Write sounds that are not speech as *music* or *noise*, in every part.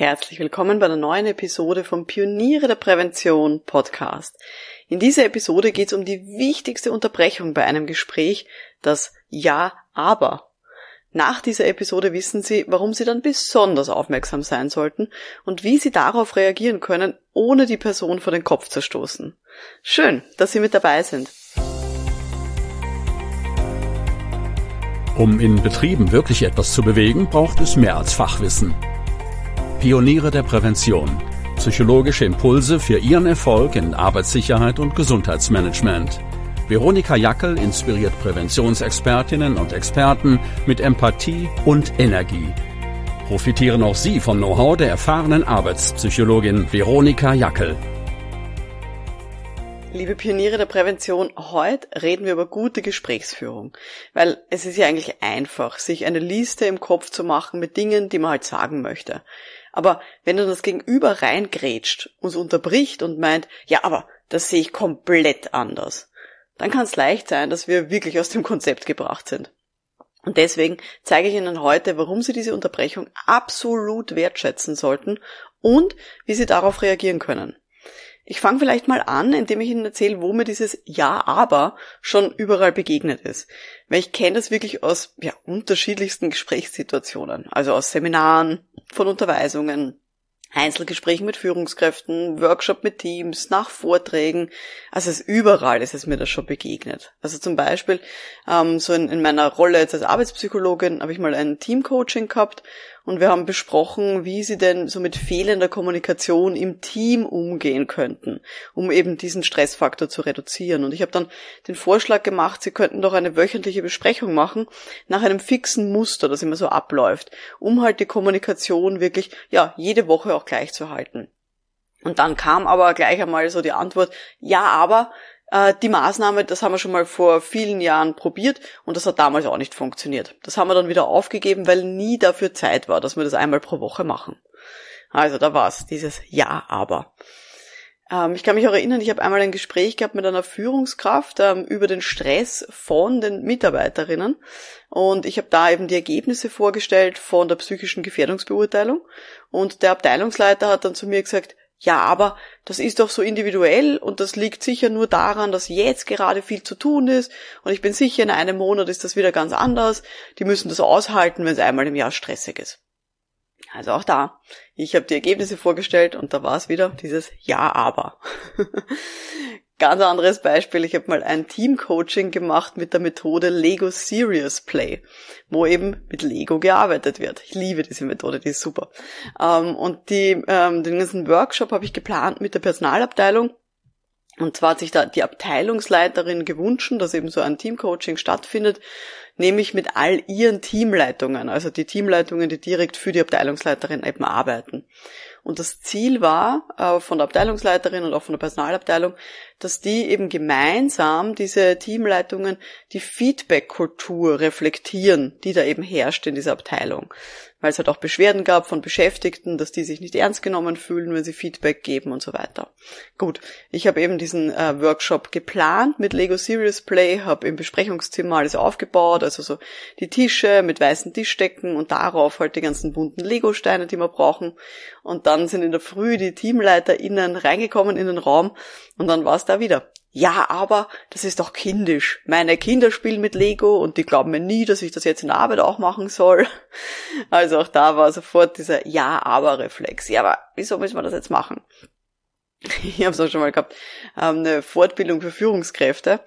Herzlich willkommen bei einer neuen Episode vom Pioniere der Prävention Podcast. In dieser Episode geht es um die wichtigste Unterbrechung bei einem Gespräch, das Ja, aber. Nach dieser Episode wissen Sie, warum Sie dann besonders aufmerksam sein sollten und wie Sie darauf reagieren können, ohne die Person vor den Kopf zu stoßen. Schön, dass Sie mit dabei sind. Um in Betrieben wirklich etwas zu bewegen, braucht es mehr als Fachwissen. Pioniere der Prävention. Psychologische Impulse für Ihren Erfolg in Arbeitssicherheit und Gesundheitsmanagement. Veronika Jackel inspiriert Präventionsexpertinnen und Experten mit Empathie und Energie. Profitieren auch Sie vom Know-how der erfahrenen Arbeitspsychologin Veronika Jackel. Liebe Pioniere der Prävention, heute reden wir über gute Gesprächsführung, weil es ist ja eigentlich einfach, sich eine Liste im Kopf zu machen mit Dingen, die man halt sagen möchte. Aber wenn du das Gegenüber reingrätscht, uns unterbricht und meint, ja, aber das sehe ich komplett anders, dann kann es leicht sein, dass wir wirklich aus dem Konzept gebracht sind. Und deswegen zeige ich Ihnen heute, warum Sie diese Unterbrechung absolut wertschätzen sollten und wie Sie darauf reagieren können. Ich fange vielleicht mal an, indem ich Ihnen erzähle, wo mir dieses Ja, aber schon überall begegnet ist. Weil ich kenne das wirklich aus ja, unterschiedlichsten Gesprächssituationen. Also aus Seminaren, von Unterweisungen, Einzelgesprächen mit Führungskräften, Workshop mit Teams, nach Vorträgen. Also es überall ist es mir das schon begegnet. Also zum Beispiel ähm, so in, in meiner Rolle jetzt als Arbeitspsychologin habe ich mal ein Teamcoaching gehabt und wir haben besprochen, wie sie denn so mit fehlender Kommunikation im Team umgehen könnten, um eben diesen Stressfaktor zu reduzieren. Und ich habe dann den Vorschlag gemacht, sie könnten doch eine wöchentliche Besprechung machen nach einem fixen Muster, das immer so abläuft, um halt die Kommunikation wirklich, ja, jede Woche auch gleich zu halten. Und dann kam aber gleich einmal so die Antwort, ja, aber äh, die Maßnahme, das haben wir schon mal vor vielen Jahren probiert und das hat damals auch nicht funktioniert. Das haben wir dann wieder aufgegeben, weil nie dafür Zeit war, dass wir das einmal pro Woche machen. Also da war's, dieses Ja, aber. Ähm, ich kann mich auch erinnern, ich habe einmal ein Gespräch gehabt mit einer Führungskraft ähm, über den Stress von den Mitarbeiterinnen und ich habe da eben die Ergebnisse vorgestellt von der psychischen Gefährdungsbeurteilung und der Abteilungsleiter hat dann zu mir gesagt, ja, aber das ist doch so individuell und das liegt sicher nur daran, dass jetzt gerade viel zu tun ist und ich bin sicher, in einem Monat ist das wieder ganz anders. Die müssen das aushalten, wenn es einmal im Jahr stressig ist. Also auch da, ich habe die Ergebnisse vorgestellt und da war es wieder dieses Ja, aber. *laughs* Ganz anderes Beispiel, ich habe mal ein Teamcoaching gemacht mit der Methode Lego Serious Play, wo eben mit Lego gearbeitet wird. Ich liebe diese Methode, die ist super. Ähm, und die, ähm, den ganzen Workshop habe ich geplant mit der Personalabteilung. Und zwar hat sich da die Abteilungsleiterin gewünscht, dass eben so ein Teamcoaching stattfindet, nämlich mit all ihren Teamleitungen, also die Teamleitungen, die direkt für die Abteilungsleiterin eben arbeiten. Und das Ziel war äh, von der Abteilungsleiterin und auch von der Personalabteilung, dass die eben gemeinsam diese Teamleitungen die Feedback-Kultur reflektieren, die da eben herrscht in dieser Abteilung weil es halt auch Beschwerden gab von Beschäftigten, dass die sich nicht ernst genommen fühlen, wenn sie Feedback geben und so weiter. Gut, ich habe eben diesen äh, Workshop geplant mit Lego Serious Play, habe im Besprechungszimmer alles aufgebaut, also so die Tische mit weißen Tischdecken und darauf halt die ganzen bunten Lego-Steine, die wir brauchen. Und dann sind in der Früh die TeamleiterInnen reingekommen in den Raum und dann war es da wieder ja, aber das ist doch kindisch. Meine Kinder spielen mit Lego und die glauben mir nie, dass ich das jetzt in der Arbeit auch machen soll. *laughs* Also auch da war sofort dieser Ja, aber Reflex. Ja, aber wieso müssen wir das jetzt machen? *laughs* ich habe es auch schon mal gehabt, eine Fortbildung für Führungskräfte.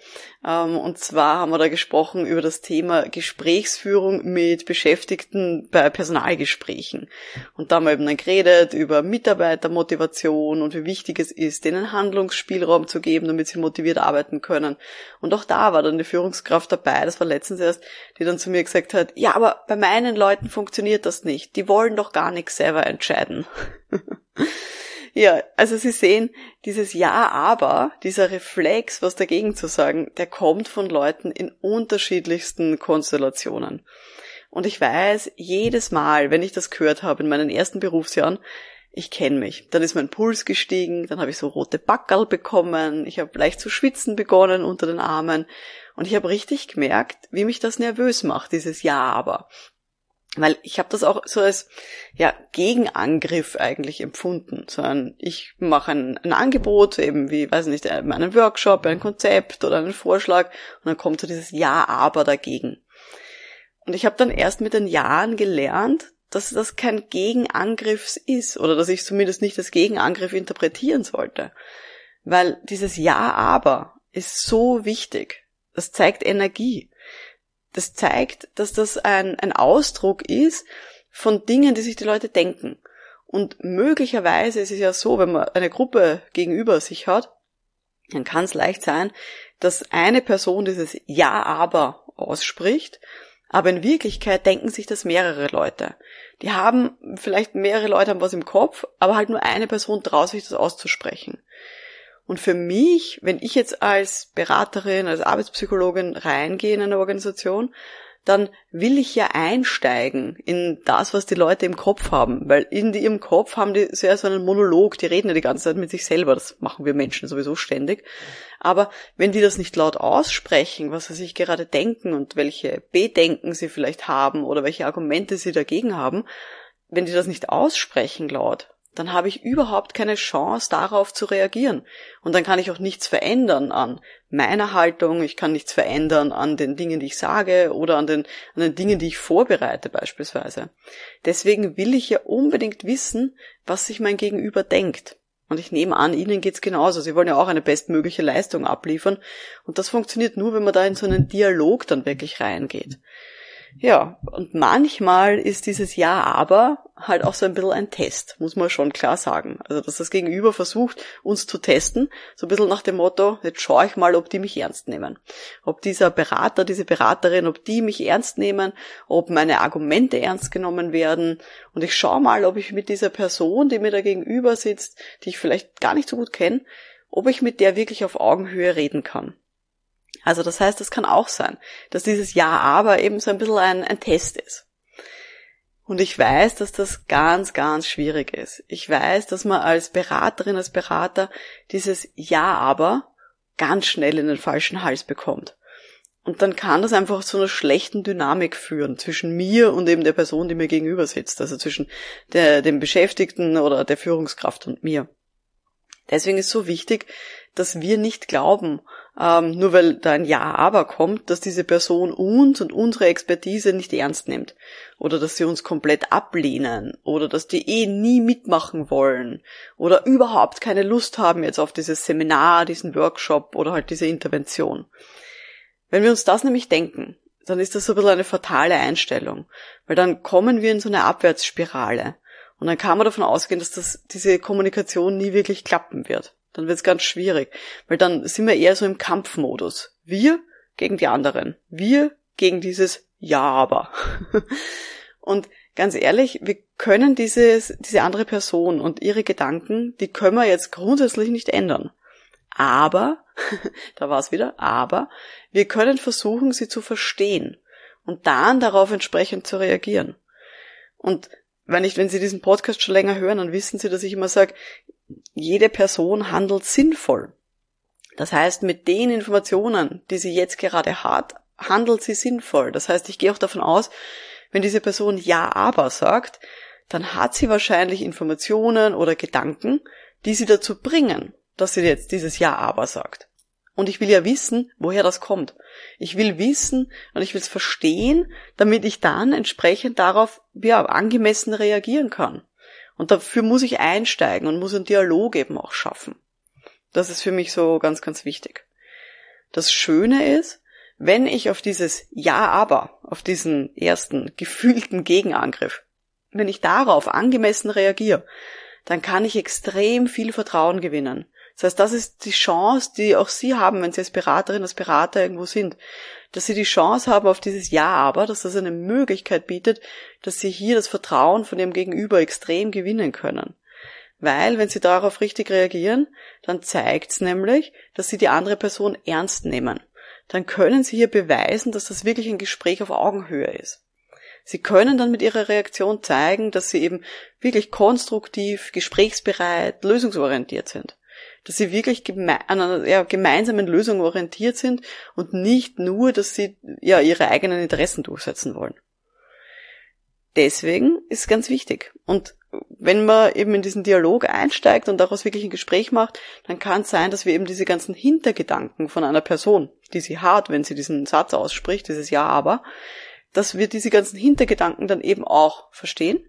Ähm, und zwar haben wir da gesprochen über das Thema Gesprächsführung mit Beschäftigten bei Personalgesprächen. Und da haben wir eben dann geredet über Mitarbeitermotivation und wie wichtig es ist, denen Handlungsspielraum zu geben, damit sie motiviert arbeiten können. Und auch da war dann die Führungskraft dabei, das war letztens erst, die dann zu mir gesagt hat, ja, aber bei meinen Leuten funktioniert das nicht. Die wollen doch gar nichts selber entscheiden. *laughs* Ja, also Sie sehen, dieses Ja, aber, dieser Reflex, was dagegen zu sagen, der kommt von Leuten in unterschiedlichsten Konstellationen. Und ich weiß, jedes Mal, wenn ich das gehört habe in meinen ersten Berufsjahren, ich kenne mich. Dann ist mein Puls gestiegen, dann habe ich so rote Backerl bekommen, ich habe leicht zu schwitzen begonnen unter den Armen und ich habe richtig gemerkt, wie mich das nervös macht, dieses Ja aber. Weil ich habe das auch so als ja, Gegenangriff eigentlich empfunden. So ein, ich mache ein, ein Angebot, eben wie, weiß nicht, einen Workshop, ein Konzept oder einen Vorschlag und dann kommt so dieses Ja, aber dagegen. Und ich habe dann erst mit den Jahren gelernt, dass das kein Gegenangriff ist oder dass ich zumindest nicht als Gegenangriff interpretieren sollte. Weil dieses Ja, aber ist so wichtig. Das zeigt Energie. Das zeigt, dass das ein, ein Ausdruck ist von Dingen, die sich die Leute denken. Und möglicherweise ist es ja so, wenn man eine Gruppe gegenüber sich hat, dann kann es leicht sein, dass eine Person dieses Ja aber ausspricht, aber in Wirklichkeit denken sich das mehrere Leute. Die haben vielleicht mehrere Leute haben was im Kopf, aber halt nur eine Person traut sich das auszusprechen. Und für mich, wenn ich jetzt als Beraterin, als Arbeitspsychologin reingehe in eine Organisation, dann will ich ja einsteigen in das, was die Leute im Kopf haben. Weil in ihrem Kopf haben die sehr so einen Monolog, die reden ja die ganze Zeit mit sich selber, das machen wir Menschen sowieso ständig. Aber wenn die das nicht laut aussprechen, was sie sich gerade denken und welche Bedenken sie vielleicht haben oder welche Argumente sie dagegen haben, wenn die das nicht aussprechen laut, dann habe ich überhaupt keine Chance darauf zu reagieren. Und dann kann ich auch nichts verändern an meiner Haltung, ich kann nichts verändern an den Dingen, die ich sage oder an den, an den Dingen, die ich vorbereite beispielsweise. Deswegen will ich ja unbedingt wissen, was sich mein Gegenüber denkt. Und ich nehme an, Ihnen geht's genauso. Sie wollen ja auch eine bestmögliche Leistung abliefern. Und das funktioniert nur, wenn man da in so einen Dialog dann wirklich reingeht. Ja, und manchmal ist dieses Ja, aber halt auch so ein bisschen ein Test, muss man schon klar sagen. Also, dass das Gegenüber versucht, uns zu testen, so ein bisschen nach dem Motto, jetzt schaue ich mal, ob die mich ernst nehmen. Ob dieser Berater, diese Beraterin, ob die mich ernst nehmen, ob meine Argumente ernst genommen werden. Und ich schaue mal, ob ich mit dieser Person, die mir da gegenüber sitzt, die ich vielleicht gar nicht so gut kenne, ob ich mit der wirklich auf Augenhöhe reden kann. Also das heißt, es kann auch sein, dass dieses Ja, aber eben so ein bisschen ein, ein Test ist. Und ich weiß, dass das ganz, ganz schwierig ist. Ich weiß, dass man als Beraterin, als Berater dieses Ja, aber ganz schnell in den falschen Hals bekommt. Und dann kann das einfach zu einer schlechten Dynamik führen zwischen mir und eben der Person, die mir gegenüber sitzt. Also zwischen der, dem Beschäftigten oder der Führungskraft und mir. Deswegen ist so wichtig, dass wir nicht glauben, ähm, nur weil da ein Ja, aber kommt, dass diese Person uns und unsere Expertise nicht ernst nimmt. Oder dass sie uns komplett ablehnen. Oder dass die eh nie mitmachen wollen. Oder überhaupt keine Lust haben jetzt auf dieses Seminar, diesen Workshop oder halt diese Intervention. Wenn wir uns das nämlich denken, dann ist das so ein bisschen eine fatale Einstellung. Weil dann kommen wir in so eine Abwärtsspirale. Und dann kann man davon ausgehen, dass das, diese Kommunikation nie wirklich klappen wird. Dann wird es ganz schwierig, weil dann sind wir eher so im Kampfmodus. Wir gegen die anderen. Wir gegen dieses Ja, aber. *laughs* und ganz ehrlich, wir können dieses, diese andere Person und ihre Gedanken, die können wir jetzt grundsätzlich nicht ändern. Aber, *laughs* da war es wieder, aber wir können versuchen, sie zu verstehen und dann darauf entsprechend zu reagieren. Und wenn ich, wenn Sie diesen Podcast schon länger hören, dann wissen Sie, dass ich immer sage, jede Person handelt sinnvoll. Das heißt, mit den Informationen, die sie jetzt gerade hat, handelt sie sinnvoll. Das heißt, ich gehe auch davon aus, wenn diese Person Ja, aber sagt, dann hat sie wahrscheinlich Informationen oder Gedanken, die sie dazu bringen, dass sie jetzt dieses Ja, aber sagt. Und ich will ja wissen, woher das kommt. Ich will wissen und ich will es verstehen, damit ich dann entsprechend darauf ja, angemessen reagieren kann. Und dafür muss ich einsteigen und muss einen Dialog eben auch schaffen. Das ist für mich so ganz, ganz wichtig. Das Schöne ist, wenn ich auf dieses Ja, aber, auf diesen ersten gefühlten Gegenangriff, wenn ich darauf angemessen reagiere, dann kann ich extrem viel Vertrauen gewinnen. Das heißt, das ist die Chance, die auch Sie haben, wenn Sie als Beraterin, als Berater irgendwo sind, dass Sie die Chance haben auf dieses Ja, aber, dass das eine Möglichkeit bietet, dass Sie hier das Vertrauen von Ihrem Gegenüber extrem gewinnen können. Weil, wenn Sie darauf richtig reagieren, dann zeigt es nämlich, dass Sie die andere Person ernst nehmen. Dann können Sie hier beweisen, dass das wirklich ein Gespräch auf Augenhöhe ist. Sie können dann mit Ihrer Reaktion zeigen, dass Sie eben wirklich konstruktiv, gesprächsbereit, lösungsorientiert sind dass sie wirklich geme an einer ja, gemeinsamen Lösung orientiert sind und nicht nur, dass sie ja ihre eigenen Interessen durchsetzen wollen. deswegen ist es ganz wichtig. Und wenn man eben in diesen Dialog einsteigt und daraus wirklich ein Gespräch macht, dann kann es sein, dass wir eben diese ganzen Hintergedanken von einer Person, die sie hat, wenn sie diesen Satz ausspricht, dieses Ja, aber, dass wir diese ganzen Hintergedanken dann eben auch verstehen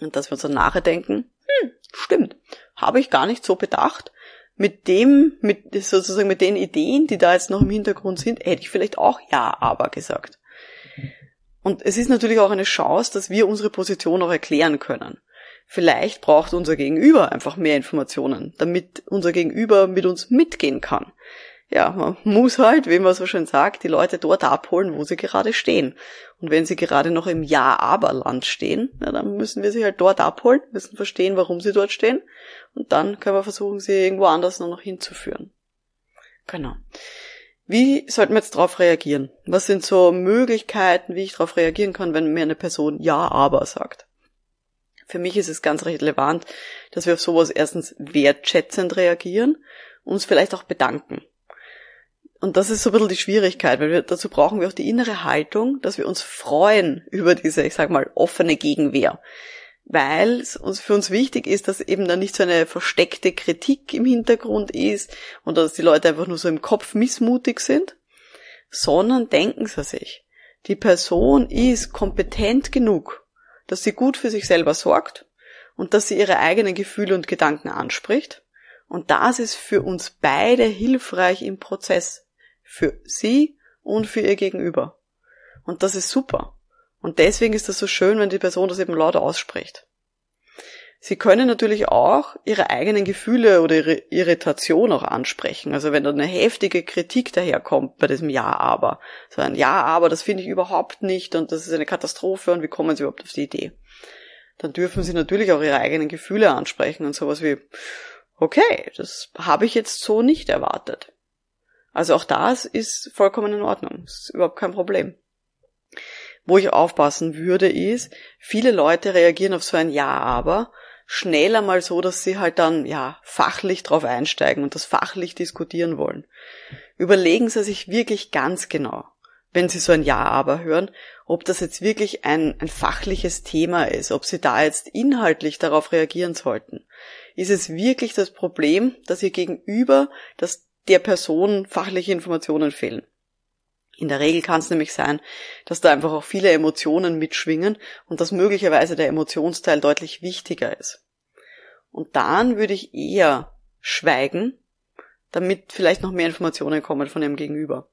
und dass wir uns dann nachher denken, hm, stimmt, habe ich gar nicht so bedacht. Mit dem, mit sozusagen mit den Ideen, die da jetzt noch im Hintergrund sind, hätte ich vielleicht auch Ja, aber gesagt. Und es ist natürlich auch eine Chance, dass wir unsere Position auch erklären können. Vielleicht braucht unser Gegenüber einfach mehr Informationen, damit unser Gegenüber mit uns mitgehen kann. Ja, man muss halt, wie man so schön sagt, die Leute dort abholen, wo sie gerade stehen. Und wenn sie gerade noch im Ja-Aber-Land stehen, na, dann müssen wir sie halt dort abholen, müssen verstehen, warum sie dort stehen. Und dann können wir versuchen, sie irgendwo anders noch hinzuführen. Genau. Wie sollten wir jetzt darauf reagieren? Was sind so Möglichkeiten, wie ich darauf reagieren kann, wenn mir eine Person Ja, aber sagt? Für mich ist es ganz relevant, dass wir auf sowas erstens wertschätzend reagieren, uns vielleicht auch bedanken. Und das ist so ein bisschen die Schwierigkeit, weil wir, dazu brauchen wir auch die innere Haltung, dass wir uns freuen über diese, ich sag mal, offene Gegenwehr. Weil es uns für uns wichtig ist, dass eben da nicht so eine versteckte Kritik im Hintergrund ist und dass die Leute einfach nur so im Kopf missmutig sind, sondern denken sie sich, die Person ist kompetent genug, dass sie gut für sich selber sorgt und dass sie ihre eigenen Gefühle und Gedanken anspricht. Und das ist für uns beide hilfreich im Prozess. Für sie und für ihr Gegenüber. Und das ist super. Und deswegen ist das so schön, wenn die Person das eben laut ausspricht. Sie können natürlich auch ihre eigenen Gefühle oder ihre Irritation auch ansprechen. Also wenn da eine heftige Kritik daherkommt bei diesem Ja, aber. So ein Ja, aber, das finde ich überhaupt nicht und das ist eine Katastrophe und wie kommen Sie überhaupt auf die Idee? Dann dürfen Sie natürlich auch Ihre eigenen Gefühle ansprechen und sowas wie, okay, das habe ich jetzt so nicht erwartet. Also auch das ist vollkommen in Ordnung. Das ist überhaupt kein Problem. Wo ich aufpassen würde, ist, viele Leute reagieren auf so ein Ja, aber schneller mal so, dass sie halt dann, ja, fachlich drauf einsteigen und das fachlich diskutieren wollen. Überlegen Sie sich wirklich ganz genau, wenn Sie so ein Ja aber hören, ob das jetzt wirklich ein, ein fachliches Thema ist, ob Sie da jetzt inhaltlich darauf reagieren sollten. Ist es wirklich das Problem, dass Ihr Gegenüber, dass der Person fachliche Informationen fehlen? In der Regel kann es nämlich sein, dass da einfach auch viele Emotionen mitschwingen und dass möglicherweise der Emotionsteil deutlich wichtiger ist. Und dann würde ich eher schweigen, damit vielleicht noch mehr Informationen kommen von Ihrem Gegenüber.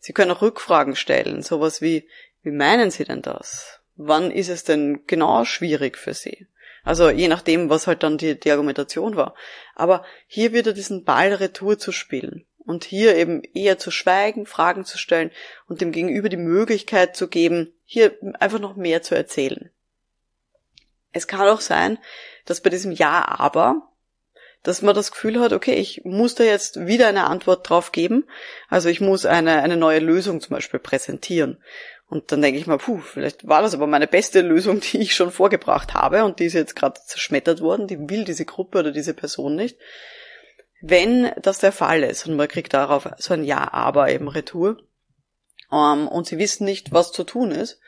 Sie können auch Rückfragen stellen, sowas wie, wie meinen Sie denn das? Wann ist es denn genau schwierig für Sie? Also je nachdem, was halt dann die, die Argumentation war. Aber hier wieder diesen Ball retour zu spielen. Und hier eben eher zu schweigen, Fragen zu stellen und dem Gegenüber die Möglichkeit zu geben, hier einfach noch mehr zu erzählen. Es kann auch sein, dass bei diesem Ja, aber, dass man das Gefühl hat, okay, ich muss da jetzt wieder eine Antwort drauf geben. Also ich muss eine, eine neue Lösung zum Beispiel präsentieren. Und dann denke ich mal, puh, vielleicht war das aber meine beste Lösung, die ich schon vorgebracht habe und die ist jetzt gerade zerschmettert worden, die will diese Gruppe oder diese Person nicht. Wenn das der Fall ist und man kriegt darauf so ein Ja, aber eben Retour ähm, und sie wissen nicht, was zu tun ist,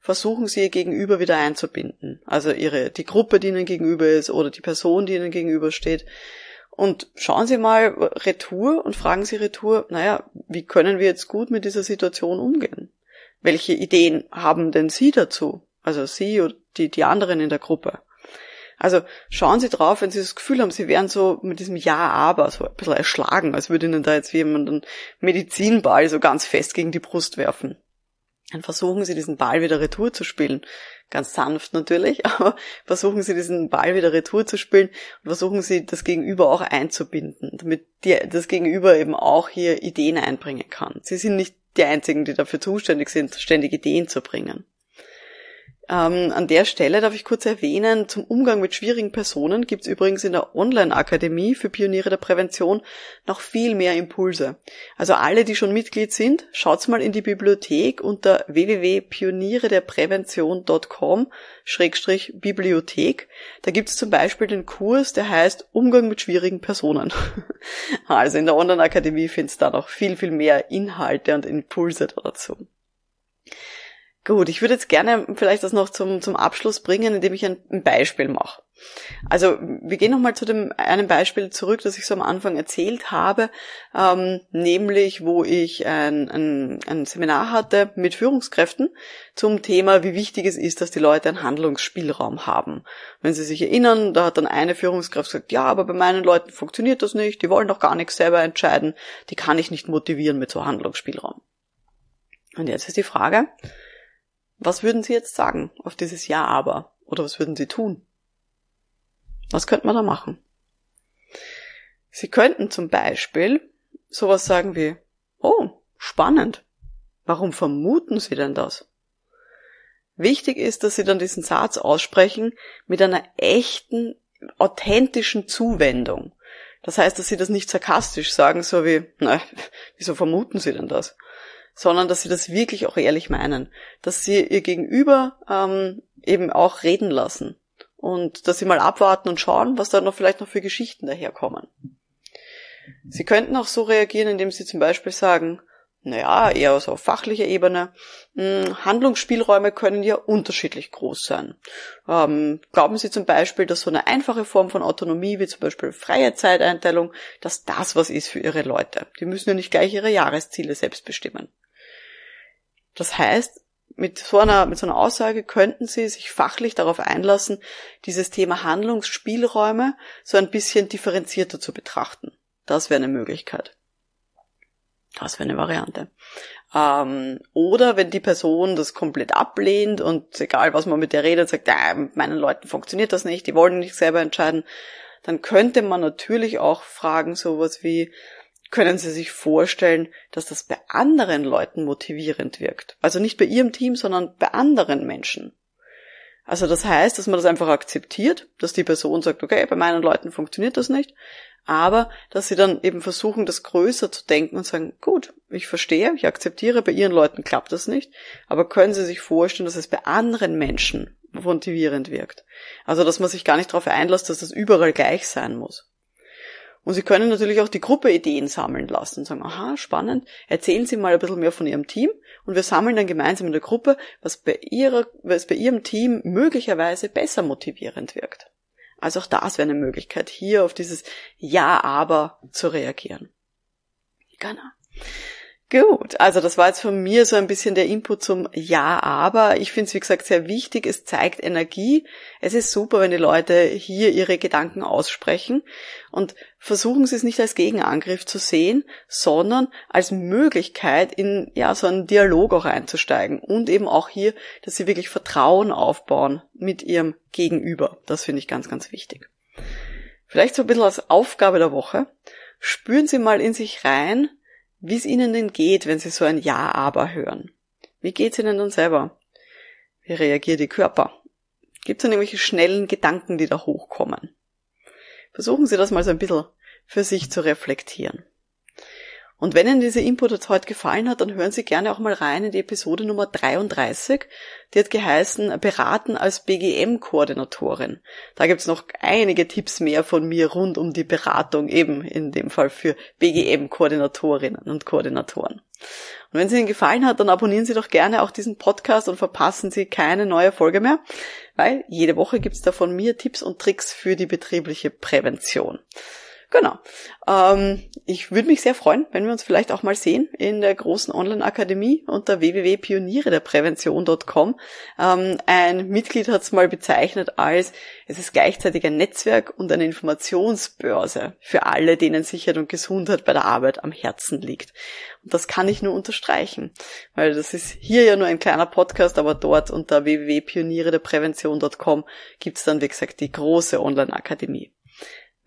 versuchen sie ihr Gegenüber wieder einzubinden. Also ihre, die Gruppe, die ihnen gegenüber ist oder die Person, die ihnen gegenüber steht. Und schauen Sie mal Retour und fragen Sie Retour, naja, wie können wir jetzt gut mit dieser Situation umgehen? Welche Ideen haben denn Sie dazu? Also Sie oder die, die anderen in der Gruppe. Also schauen Sie drauf, wenn Sie das Gefühl haben, Sie wären so mit diesem Ja, aber so ein bisschen erschlagen, als würde Ihnen da jetzt jemand einen Medizinball so ganz fest gegen die Brust werfen. Dann versuchen Sie diesen Ball wieder retour zu spielen. Ganz sanft natürlich, *laughs* aber versuchen Sie diesen Ball wieder retour zu spielen und versuchen Sie das Gegenüber auch einzubinden, damit das Gegenüber eben auch hier Ideen einbringen kann. Sie sind nicht die Einzigen, die dafür zuständig sind, ständig Ideen zu bringen. Ähm, an der Stelle darf ich kurz erwähnen, zum Umgang mit schwierigen Personen gibt es übrigens in der Online-Akademie für Pioniere der Prävention noch viel mehr Impulse. Also alle, die schon Mitglied sind, schaut's mal in die Bibliothek unter www.pionierederprävention.com-bibliothek. Da gibt es zum Beispiel den Kurs, der heißt Umgang mit schwierigen Personen. *laughs* also in der Online-Akademie findest du da noch viel, viel mehr Inhalte und Impulse dazu. Gut, ich würde jetzt gerne vielleicht das noch zum, zum Abschluss bringen, indem ich ein, ein Beispiel mache. Also wir gehen nochmal zu dem einem Beispiel zurück, das ich so am Anfang erzählt habe, ähm, nämlich wo ich ein, ein, ein Seminar hatte mit Führungskräften zum Thema, wie wichtig es ist, dass die Leute einen Handlungsspielraum haben. Wenn Sie sich erinnern, da hat dann eine Führungskraft gesagt, ja, aber bei meinen Leuten funktioniert das nicht, die wollen doch gar nichts selber entscheiden, die kann ich nicht motivieren mit so Handlungsspielraum. Und jetzt ist die Frage, was würden Sie jetzt sagen auf dieses Ja aber? Oder was würden Sie tun? Was könnte man da machen? Sie könnten zum Beispiel sowas sagen wie, oh, spannend. Warum vermuten Sie denn das? Wichtig ist, dass Sie dann diesen Satz aussprechen mit einer echten, authentischen Zuwendung. Das heißt, dass Sie das nicht sarkastisch sagen, so wie, na, wieso vermuten Sie denn das? Sondern dass sie das wirklich auch ehrlich meinen, dass sie ihr Gegenüber ähm, eben auch reden lassen und dass sie mal abwarten und schauen, was da noch vielleicht noch für Geschichten daherkommen. Sie könnten auch so reagieren, indem sie zum Beispiel sagen, naja, eher so auf fachlicher Ebene, hm, Handlungsspielräume können ja unterschiedlich groß sein. Ähm, glauben Sie zum Beispiel, dass so eine einfache Form von Autonomie, wie zum Beispiel freie Zeiteinteilung, dass das was ist für Ihre Leute? Die müssen ja nicht gleich ihre Jahresziele selbst bestimmen. Das heißt, mit so einer, mit so einer Aussage könnten Sie sich fachlich darauf einlassen, dieses Thema Handlungsspielräume so ein bisschen differenzierter zu betrachten. Das wäre eine Möglichkeit. Das wäre eine Variante. Ähm, oder wenn die Person das komplett ablehnt und egal was man mit der redet, sagt, ja, mit meinen Leuten funktioniert das nicht, die wollen nicht selber entscheiden, dann könnte man natürlich auch fragen sowas wie, können Sie sich vorstellen, dass das bei anderen Leuten motivierend wirkt? Also nicht bei Ihrem Team, sondern bei anderen Menschen. Also das heißt, dass man das einfach akzeptiert, dass die Person sagt, okay, bei meinen Leuten funktioniert das nicht, aber dass sie dann eben versuchen, das größer zu denken und sagen, gut, ich verstehe, ich akzeptiere, bei ihren Leuten klappt das nicht, aber können Sie sich vorstellen, dass es bei anderen Menschen motivierend wirkt? Also dass man sich gar nicht darauf einlässt, dass das überall gleich sein muss. Und Sie können natürlich auch die Gruppe Ideen sammeln lassen und sagen, aha, spannend, erzählen Sie mal ein bisschen mehr von Ihrem Team und wir sammeln dann gemeinsam in der Gruppe, was bei, ihrer, was bei Ihrem Team möglicherweise besser motivierend wirkt. Also auch das wäre eine Möglichkeit, hier auf dieses Ja, aber zu reagieren. Genau. Gut, also das war jetzt von mir so ein bisschen der Input zum Ja, aber ich finde es, wie gesagt, sehr wichtig. Es zeigt Energie. Es ist super, wenn die Leute hier ihre Gedanken aussprechen und versuchen sie es nicht als Gegenangriff zu sehen, sondern als Möglichkeit, in ja so einen Dialog auch einzusteigen und eben auch hier, dass sie wirklich Vertrauen aufbauen mit ihrem Gegenüber. Das finde ich ganz, ganz wichtig. Vielleicht so ein bisschen als Aufgabe der Woche. Spüren Sie mal in sich rein, wie es Ihnen denn geht, wenn Sie so ein Ja, aber hören. Wie geht's Ihnen dann selber? Wie reagiert Ihr Körper? Gibt es da irgendwelche schnellen Gedanken, die da hochkommen? Versuchen Sie das mal so ein bisschen für sich zu reflektieren. Und wenn Ihnen dieser Input heute gefallen hat, dann hören Sie gerne auch mal rein in die Episode Nummer 33. Die hat geheißen Beraten als BGM-Koordinatorin. Da gibt's noch einige Tipps mehr von mir rund um die Beratung, eben in dem Fall für BGM-Koordinatorinnen und Koordinatoren. Und wenn es Ihnen gefallen hat, dann abonnieren Sie doch gerne auch diesen Podcast und verpassen Sie keine neue Folge mehr, weil jede Woche gibt's da von mir Tipps und Tricks für die betriebliche Prävention. Genau. Ähm, ich würde mich sehr freuen, wenn wir uns vielleicht auch mal sehen in der großen Online-Akademie unter www.pioniere-der-prävention.com. Ähm, ein Mitglied hat es mal bezeichnet als, es ist gleichzeitig ein Netzwerk und eine Informationsbörse für alle, denen Sicherheit und Gesundheit bei der Arbeit am Herzen liegt. Und das kann ich nur unterstreichen, weil das ist hier ja nur ein kleiner Podcast, aber dort unter www.pioniere-der-prävention.com gibt es dann, wie gesagt, die große Online-Akademie.